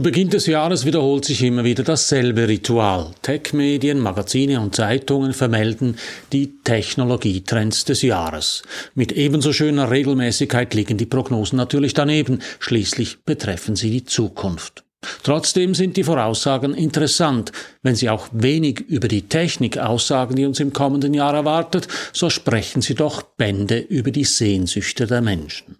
Zu Beginn des Jahres wiederholt sich immer wieder dasselbe Ritual. Tech-Medien, Magazine und Zeitungen vermelden die Technologietrends des Jahres. Mit ebenso schöner Regelmäßigkeit liegen die Prognosen natürlich daneben. Schließlich betreffen sie die Zukunft. Trotzdem sind die Voraussagen interessant. Wenn sie auch wenig über die Technik aussagen, die uns im kommenden Jahr erwartet, so sprechen sie doch Bände über die Sehnsüchte der Menschen.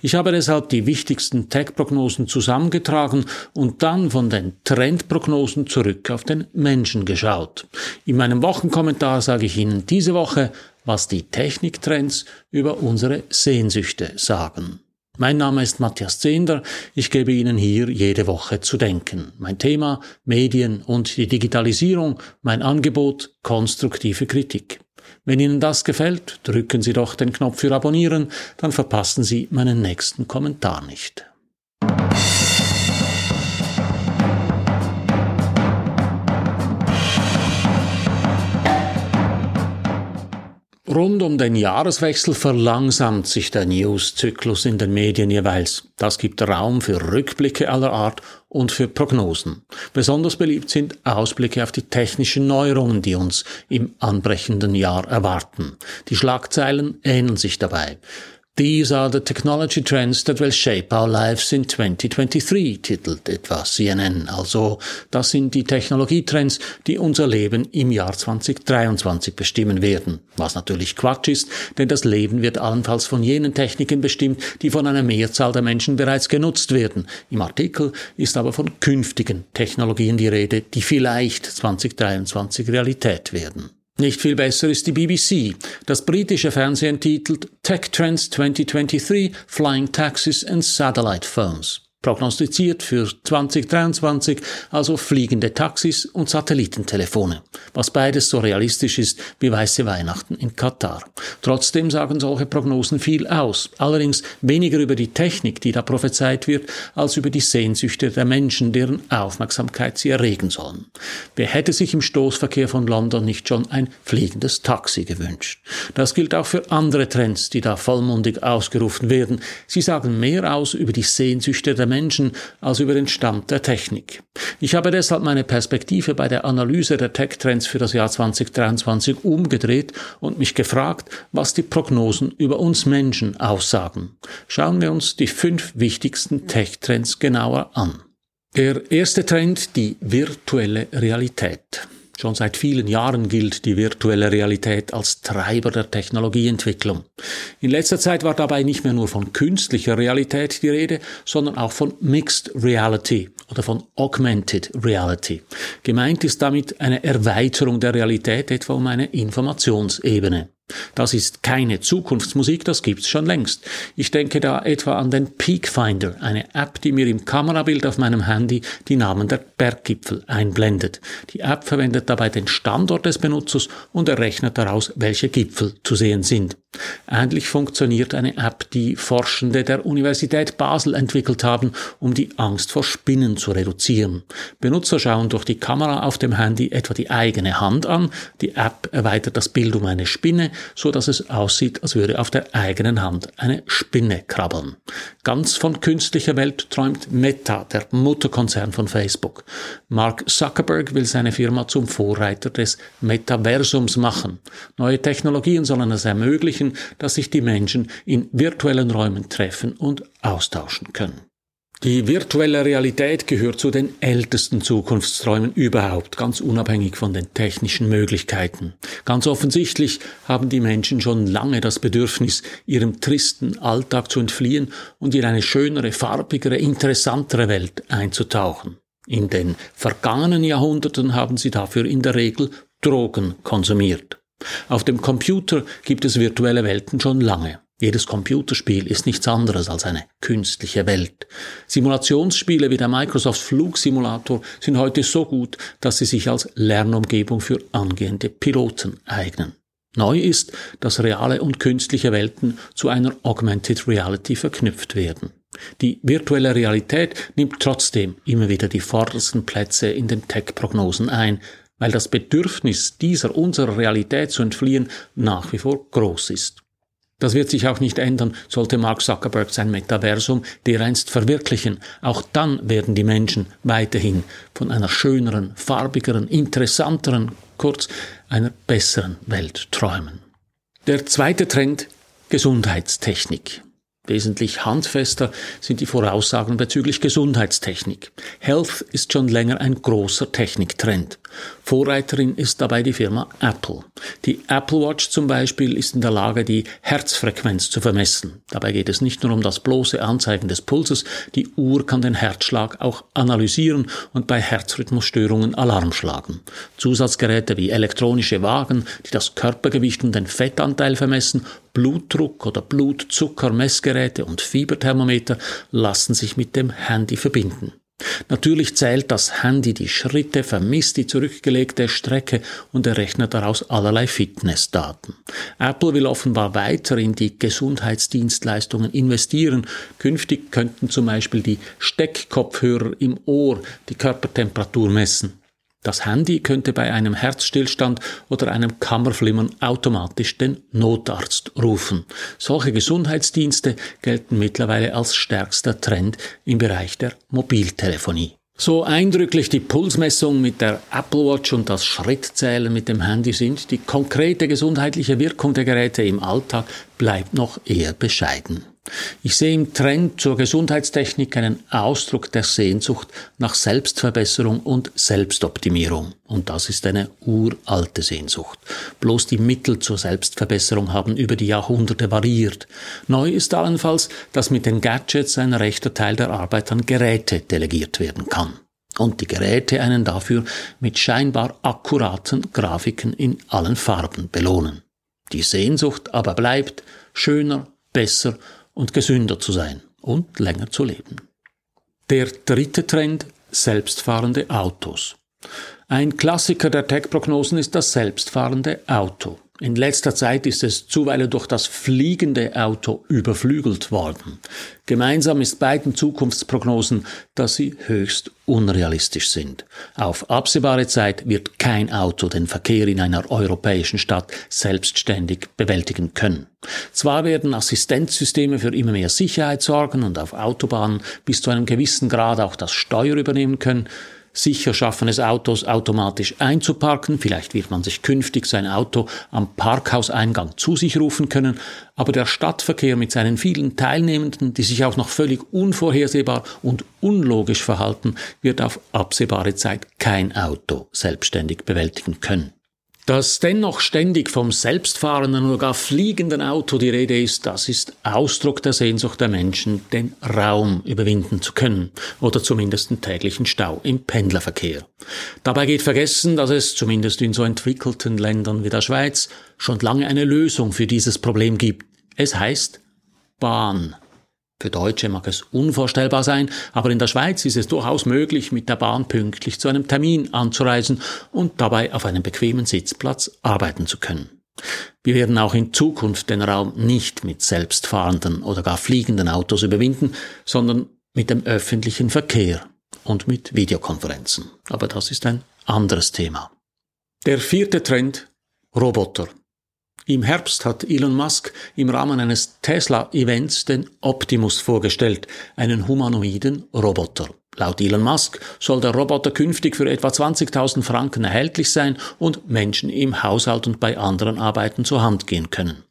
Ich habe deshalb die wichtigsten Tech-Prognosen zusammengetragen und dann von den Trendprognosen zurück auf den Menschen geschaut. In meinem Wochenkommentar sage ich Ihnen diese Woche, was die Techniktrends über unsere Sehnsüchte sagen. Mein Name ist Matthias Zehnder. Ich gebe Ihnen hier jede Woche zu denken. Mein Thema Medien und die Digitalisierung, mein Angebot konstruktive Kritik. Wenn Ihnen das gefällt, drücken Sie doch den Knopf für Abonnieren, dann verpassen Sie meinen nächsten Kommentar nicht. Rund um den Jahreswechsel verlangsamt sich der News-Zyklus in den Medien jeweils. Das gibt Raum für Rückblicke aller Art und für Prognosen. Besonders beliebt sind Ausblicke auf die technischen Neuerungen, die uns im anbrechenden Jahr erwarten. Die Schlagzeilen ähneln sich dabei. These are the technology trends that will shape our lives in 2023, titelt etwa CNN. Also, das sind die Technologietrends, die unser Leben im Jahr 2023 bestimmen werden. Was natürlich Quatsch ist, denn das Leben wird allenfalls von jenen Techniken bestimmt, die von einer Mehrzahl der Menschen bereits genutzt werden. Im Artikel ist aber von künftigen Technologien die Rede, die vielleicht 2023 Realität werden. Nicht viel besser ist die BBC. Das britische Fernsehen titelt Tech Trends 2023 Flying Taxis and Satellite Phones prognostiziert für 2023 also fliegende Taxis und Satellitentelefone, was beides so realistisch ist wie weiße Weihnachten in Katar. Trotzdem sagen solche Prognosen viel aus, allerdings weniger über die Technik, die da prophezeit wird, als über die Sehnsüchte der Menschen, deren Aufmerksamkeit sie erregen sollen. Wer hätte sich im Stoßverkehr von London nicht schon ein fliegendes Taxi gewünscht? Das gilt auch für andere Trends, die da vollmundig ausgerufen werden. Sie sagen mehr aus über die Sehnsüchte der Menschen als über den Stand der Technik. Ich habe deshalb meine Perspektive bei der Analyse der Tech-Trends für das Jahr 2023 umgedreht und mich gefragt, was die Prognosen über uns Menschen aussagen. Schauen wir uns die fünf wichtigsten Tech-Trends genauer an. Der erste Trend, die virtuelle Realität. Schon seit vielen Jahren gilt die virtuelle Realität als Treiber der Technologieentwicklung. In letzter Zeit war dabei nicht mehr nur von künstlicher Realität die Rede, sondern auch von Mixed Reality oder von Augmented Reality. Gemeint ist damit eine Erweiterung der Realität etwa um eine Informationsebene. Das ist keine Zukunftsmusik, das gibt's schon längst. Ich denke da etwa an den Peak Finder, eine App, die mir im Kamerabild auf meinem Handy die Namen der Berggipfel einblendet. Die App verwendet dabei den Standort des Benutzers und errechnet daraus, welche Gipfel zu sehen sind. Ähnlich funktioniert eine App, die Forschende der Universität Basel entwickelt haben, um die Angst vor Spinnen zu reduzieren. Benutzer schauen durch die Kamera auf dem Handy etwa die eigene Hand an. Die App erweitert das Bild um eine Spinne, so dass es aussieht, als würde auf der eigenen Hand eine Spinne krabbeln. Ganz von künstlicher Welt träumt Meta, der Mutterkonzern von Facebook. Mark Zuckerberg will seine Firma zum Vorreiter des Metaversums machen. Neue Technologien sollen es ermöglichen, dass sich die Menschen in virtuellen Räumen treffen und austauschen können. Die virtuelle Realität gehört zu den ältesten Zukunftsträumen überhaupt, ganz unabhängig von den technischen Möglichkeiten. Ganz offensichtlich haben die Menschen schon lange das Bedürfnis, ihrem tristen Alltag zu entfliehen und in eine schönere, farbigere, interessantere Welt einzutauchen. In den vergangenen Jahrhunderten haben sie dafür in der Regel Drogen konsumiert. Auf dem Computer gibt es virtuelle Welten schon lange. Jedes Computerspiel ist nichts anderes als eine künstliche Welt. Simulationsspiele wie der Microsoft Flugsimulator sind heute so gut, dass sie sich als Lernumgebung für angehende Piloten eignen. Neu ist, dass reale und künstliche Welten zu einer Augmented Reality verknüpft werden. Die virtuelle Realität nimmt trotzdem immer wieder die vordersten Plätze in den Tech-Prognosen ein, weil das Bedürfnis dieser unserer Realität zu entfliehen nach wie vor groß ist. Das wird sich auch nicht ändern, sollte Mark Zuckerberg sein Metaversum dereinst verwirklichen. Auch dann werden die Menschen weiterhin von einer schöneren, farbigeren, interessanteren, kurz einer besseren Welt träumen. Der zweite Trend Gesundheitstechnik. Wesentlich handfester sind die Voraussagen bezüglich Gesundheitstechnik. Health ist schon länger ein großer Techniktrend. Vorreiterin ist dabei die Firma Apple. Die Apple Watch zum Beispiel ist in der Lage, die Herzfrequenz zu vermessen. Dabei geht es nicht nur um das bloße Anzeigen des Pulses, die Uhr kann den Herzschlag auch analysieren und bei Herzrhythmusstörungen Alarm schlagen. Zusatzgeräte wie elektronische Wagen, die das Körpergewicht und den Fettanteil vermessen, Blutdruck oder Blutzuckermessgeräte und Fieberthermometer lassen sich mit dem Handy verbinden. Natürlich zählt das Handy die Schritte, vermisst die zurückgelegte Strecke und errechnet daraus allerlei Fitnessdaten. Apple will offenbar weiter in die Gesundheitsdienstleistungen investieren. Künftig könnten zum Beispiel die Steckkopfhörer im Ohr die Körpertemperatur messen. Das Handy könnte bei einem Herzstillstand oder einem Kammerflimmern automatisch den Notarzt rufen. Solche Gesundheitsdienste gelten mittlerweile als stärkster Trend im Bereich der Mobiltelefonie. So eindrücklich die Pulsmessung mit der Apple Watch und das Schrittzählen mit dem Handy sind, die konkrete gesundheitliche Wirkung der Geräte im Alltag bleibt noch eher bescheiden. Ich sehe im Trend zur Gesundheitstechnik einen Ausdruck der Sehnsucht nach Selbstverbesserung und Selbstoptimierung. Und das ist eine uralte Sehnsucht. Bloß die Mittel zur Selbstverbesserung haben über die Jahrhunderte variiert. Neu ist allenfalls, dass mit den Gadgets ein rechter Teil der Arbeit an Geräte delegiert werden kann. Und die Geräte einen dafür mit scheinbar akkuraten Grafiken in allen Farben belohnen. Die Sehnsucht aber bleibt schöner, besser und gesünder zu sein und länger zu leben. Der dritte Trend, selbstfahrende Autos. Ein Klassiker der Tech-Prognosen ist das selbstfahrende Auto. In letzter Zeit ist es zuweilen durch das fliegende Auto überflügelt worden. Gemeinsam ist beiden Zukunftsprognosen, dass sie höchst unrealistisch sind. Auf absehbare Zeit wird kein Auto den Verkehr in einer europäischen Stadt selbstständig bewältigen können. Zwar werden Assistenzsysteme für immer mehr Sicherheit sorgen und auf Autobahnen bis zu einem gewissen Grad auch das Steuer übernehmen können, sicher schaffen es Autos automatisch einzuparken. Vielleicht wird man sich künftig sein Auto am Parkhauseingang zu sich rufen können. Aber der Stadtverkehr mit seinen vielen Teilnehmenden, die sich auch noch völlig unvorhersehbar und unlogisch verhalten, wird auf absehbare Zeit kein Auto selbstständig bewältigen können. Dass dennoch ständig vom selbstfahrenden oder gar fliegenden Auto die Rede ist, das ist Ausdruck der Sehnsucht der Menschen, den Raum überwinden zu können oder zumindest den täglichen Stau im Pendlerverkehr. Dabei geht vergessen, dass es zumindest in so entwickelten Ländern wie der Schweiz schon lange eine Lösung für dieses Problem gibt. Es heißt Bahn. Für Deutsche mag es unvorstellbar sein, aber in der Schweiz ist es durchaus möglich, mit der Bahn pünktlich zu einem Termin anzureisen und dabei auf einem bequemen Sitzplatz arbeiten zu können. Wir werden auch in Zukunft den Raum nicht mit selbstfahrenden oder gar fliegenden Autos überwinden, sondern mit dem öffentlichen Verkehr und mit Videokonferenzen. Aber das ist ein anderes Thema. Der vierte Trend Roboter. Im Herbst hat Elon Musk im Rahmen eines Tesla-Events den Optimus vorgestellt, einen humanoiden Roboter. Laut Elon Musk soll der Roboter künftig für etwa 20.000 Franken erhältlich sein und Menschen im Haushalt und bei anderen Arbeiten zur Hand gehen können.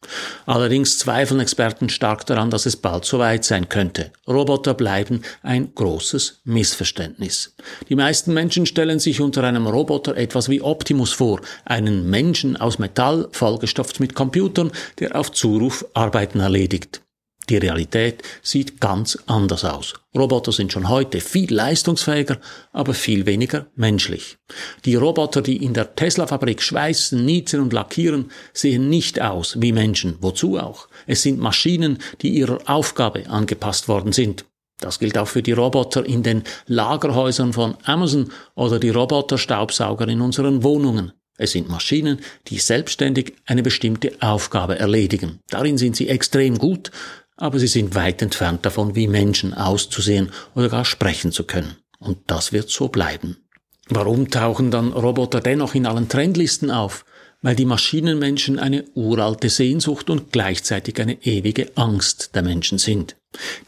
Allerdings zweifeln Experten stark daran, dass es bald soweit sein könnte. Roboter bleiben ein großes Missverständnis. Die meisten Menschen stellen sich unter einem Roboter etwas wie Optimus vor, einen Menschen aus Metall, vollgestopft mit Computern, der auf Zuruf Arbeiten erledigt. Die Realität sieht ganz anders aus. Roboter sind schon heute viel leistungsfähiger, aber viel weniger menschlich. Die Roboter, die in der Tesla-Fabrik schweißen, niezen und lackieren, sehen nicht aus wie Menschen. Wozu auch? Es sind Maschinen, die ihrer Aufgabe angepasst worden sind. Das gilt auch für die Roboter in den Lagerhäusern von Amazon oder die Roboterstaubsauger in unseren Wohnungen. Es sind Maschinen, die selbstständig eine bestimmte Aufgabe erledigen. Darin sind sie extrem gut, aber sie sind weit entfernt davon, wie Menschen auszusehen oder gar sprechen zu können. Und das wird so bleiben. Warum tauchen dann Roboter dennoch in allen Trendlisten auf? weil die Maschinenmenschen eine uralte Sehnsucht und gleichzeitig eine ewige Angst der Menschen sind.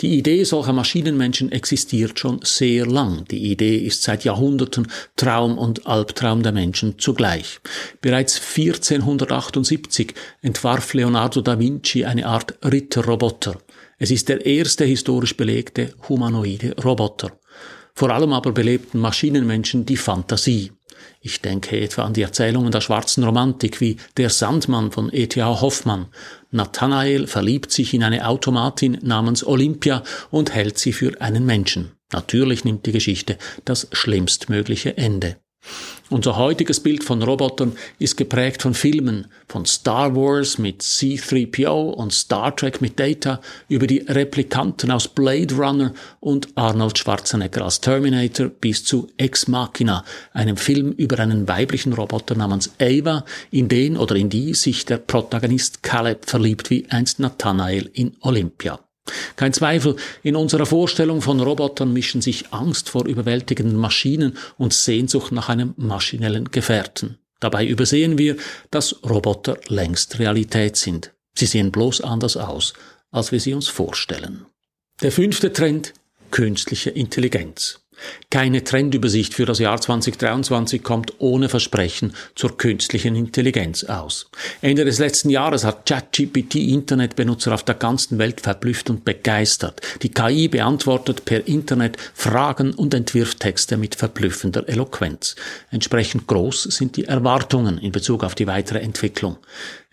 Die Idee solcher Maschinenmenschen existiert schon sehr lang. Die Idee ist seit Jahrhunderten Traum und Albtraum der Menschen zugleich. Bereits 1478 entwarf Leonardo da Vinci eine Art Ritterroboter. Es ist der erste historisch belegte humanoide Roboter. Vor allem aber belebten Maschinenmenschen die Fantasie. Ich denke etwa an die Erzählungen der schwarzen Romantik wie Der Sandmann von E.T.A. Hoffmann. Nathanael verliebt sich in eine Automatin namens Olympia und hält sie für einen Menschen. Natürlich nimmt die Geschichte das schlimmstmögliche Ende. Unser heutiges Bild von Robotern ist geprägt von Filmen, von Star Wars mit C3PO und Star Trek mit Data, über die Replikanten aus Blade Runner und Arnold Schwarzenegger als Terminator bis zu Ex Machina, einem Film über einen weiblichen Roboter namens Ava, in den oder in die sich der Protagonist Caleb verliebt wie einst Nathanael in Olympia. Kein Zweifel, in unserer Vorstellung von Robotern mischen sich Angst vor überwältigenden Maschinen und Sehnsucht nach einem maschinellen Gefährten. Dabei übersehen wir, dass Roboter längst Realität sind. Sie sehen bloß anders aus, als wir sie uns vorstellen. Der fünfte Trend, künstliche Intelligenz. Keine Trendübersicht für das Jahr 2023 kommt ohne Versprechen zur künstlichen Intelligenz aus. Ende des letzten Jahres hat ChatGPT Internetbenutzer auf der ganzen Welt verblüfft und begeistert. Die KI beantwortet per Internet Fragen und entwirft Texte mit verblüffender Eloquenz. Entsprechend groß sind die Erwartungen in Bezug auf die weitere Entwicklung.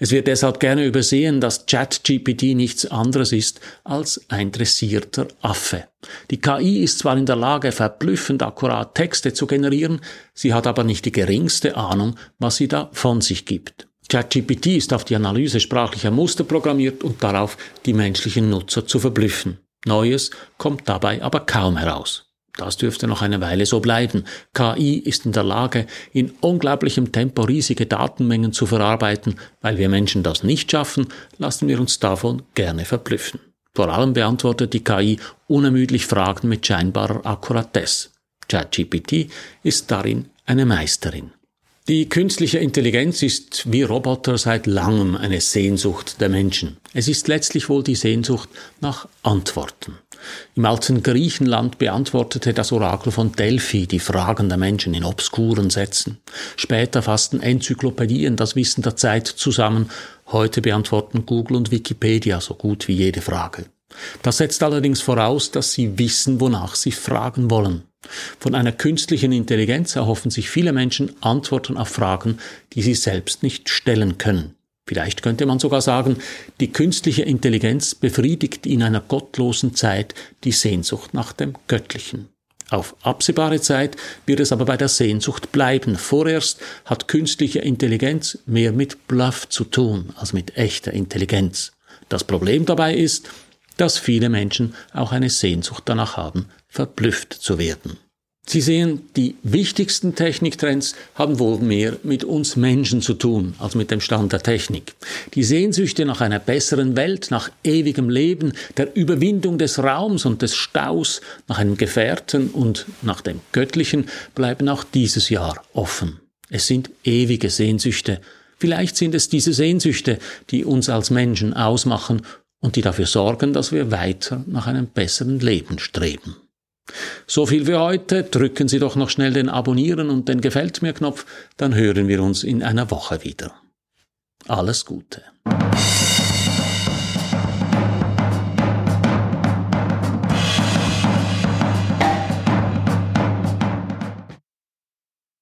Es wird deshalb gerne übersehen, dass ChatGPT nichts anderes ist als ein dressierter Affe. Die KI ist zwar in der Lage, verblüffend akkurat Texte zu generieren, sie hat aber nicht die geringste Ahnung, was sie da von sich gibt. ChatGPT ist auf die Analyse sprachlicher Muster programmiert und darauf, die menschlichen Nutzer zu verblüffen. Neues kommt dabei aber kaum heraus. Das dürfte noch eine Weile so bleiben. KI ist in der Lage, in unglaublichem Tempo riesige Datenmengen zu verarbeiten. Weil wir Menschen das nicht schaffen, lassen wir uns davon gerne verblüffen. Vor allem beantwortet die KI unermüdlich Fragen mit scheinbarer Akkuratesse. ChatGPT ist darin eine Meisterin. Die künstliche Intelligenz ist wie Roboter seit langem eine Sehnsucht der Menschen. Es ist letztlich wohl die Sehnsucht nach Antworten. Im alten Griechenland beantwortete das Orakel von Delphi die Fragen der Menschen in obskuren Sätzen. Später fassten Enzyklopädien das Wissen der Zeit zusammen. Heute beantworten Google und Wikipedia so gut wie jede Frage. Das setzt allerdings voraus, dass sie wissen, wonach sie fragen wollen. Von einer künstlichen Intelligenz erhoffen sich viele Menschen Antworten auf Fragen, die sie selbst nicht stellen können. Vielleicht könnte man sogar sagen, die künstliche Intelligenz befriedigt in einer gottlosen Zeit die Sehnsucht nach dem Göttlichen. Auf absehbare Zeit wird es aber bei der Sehnsucht bleiben. Vorerst hat künstliche Intelligenz mehr mit Bluff zu tun als mit echter Intelligenz. Das Problem dabei ist, dass viele Menschen auch eine Sehnsucht danach haben, verblüfft zu werden. Sie sehen, die wichtigsten Techniktrends haben wohl mehr mit uns Menschen zu tun als mit dem Stand der Technik. Die Sehnsüchte nach einer besseren Welt, nach ewigem Leben, der Überwindung des Raums und des Staus, nach einem Gefährten und nach dem Göttlichen bleiben auch dieses Jahr offen. Es sind ewige Sehnsüchte. Vielleicht sind es diese Sehnsüchte, die uns als Menschen ausmachen und die dafür sorgen, dass wir weiter nach einem besseren Leben streben. So viel für heute. Drücken Sie doch noch schnell den Abonnieren und den Gefällt mir Knopf, dann hören wir uns in einer Woche wieder. Alles Gute.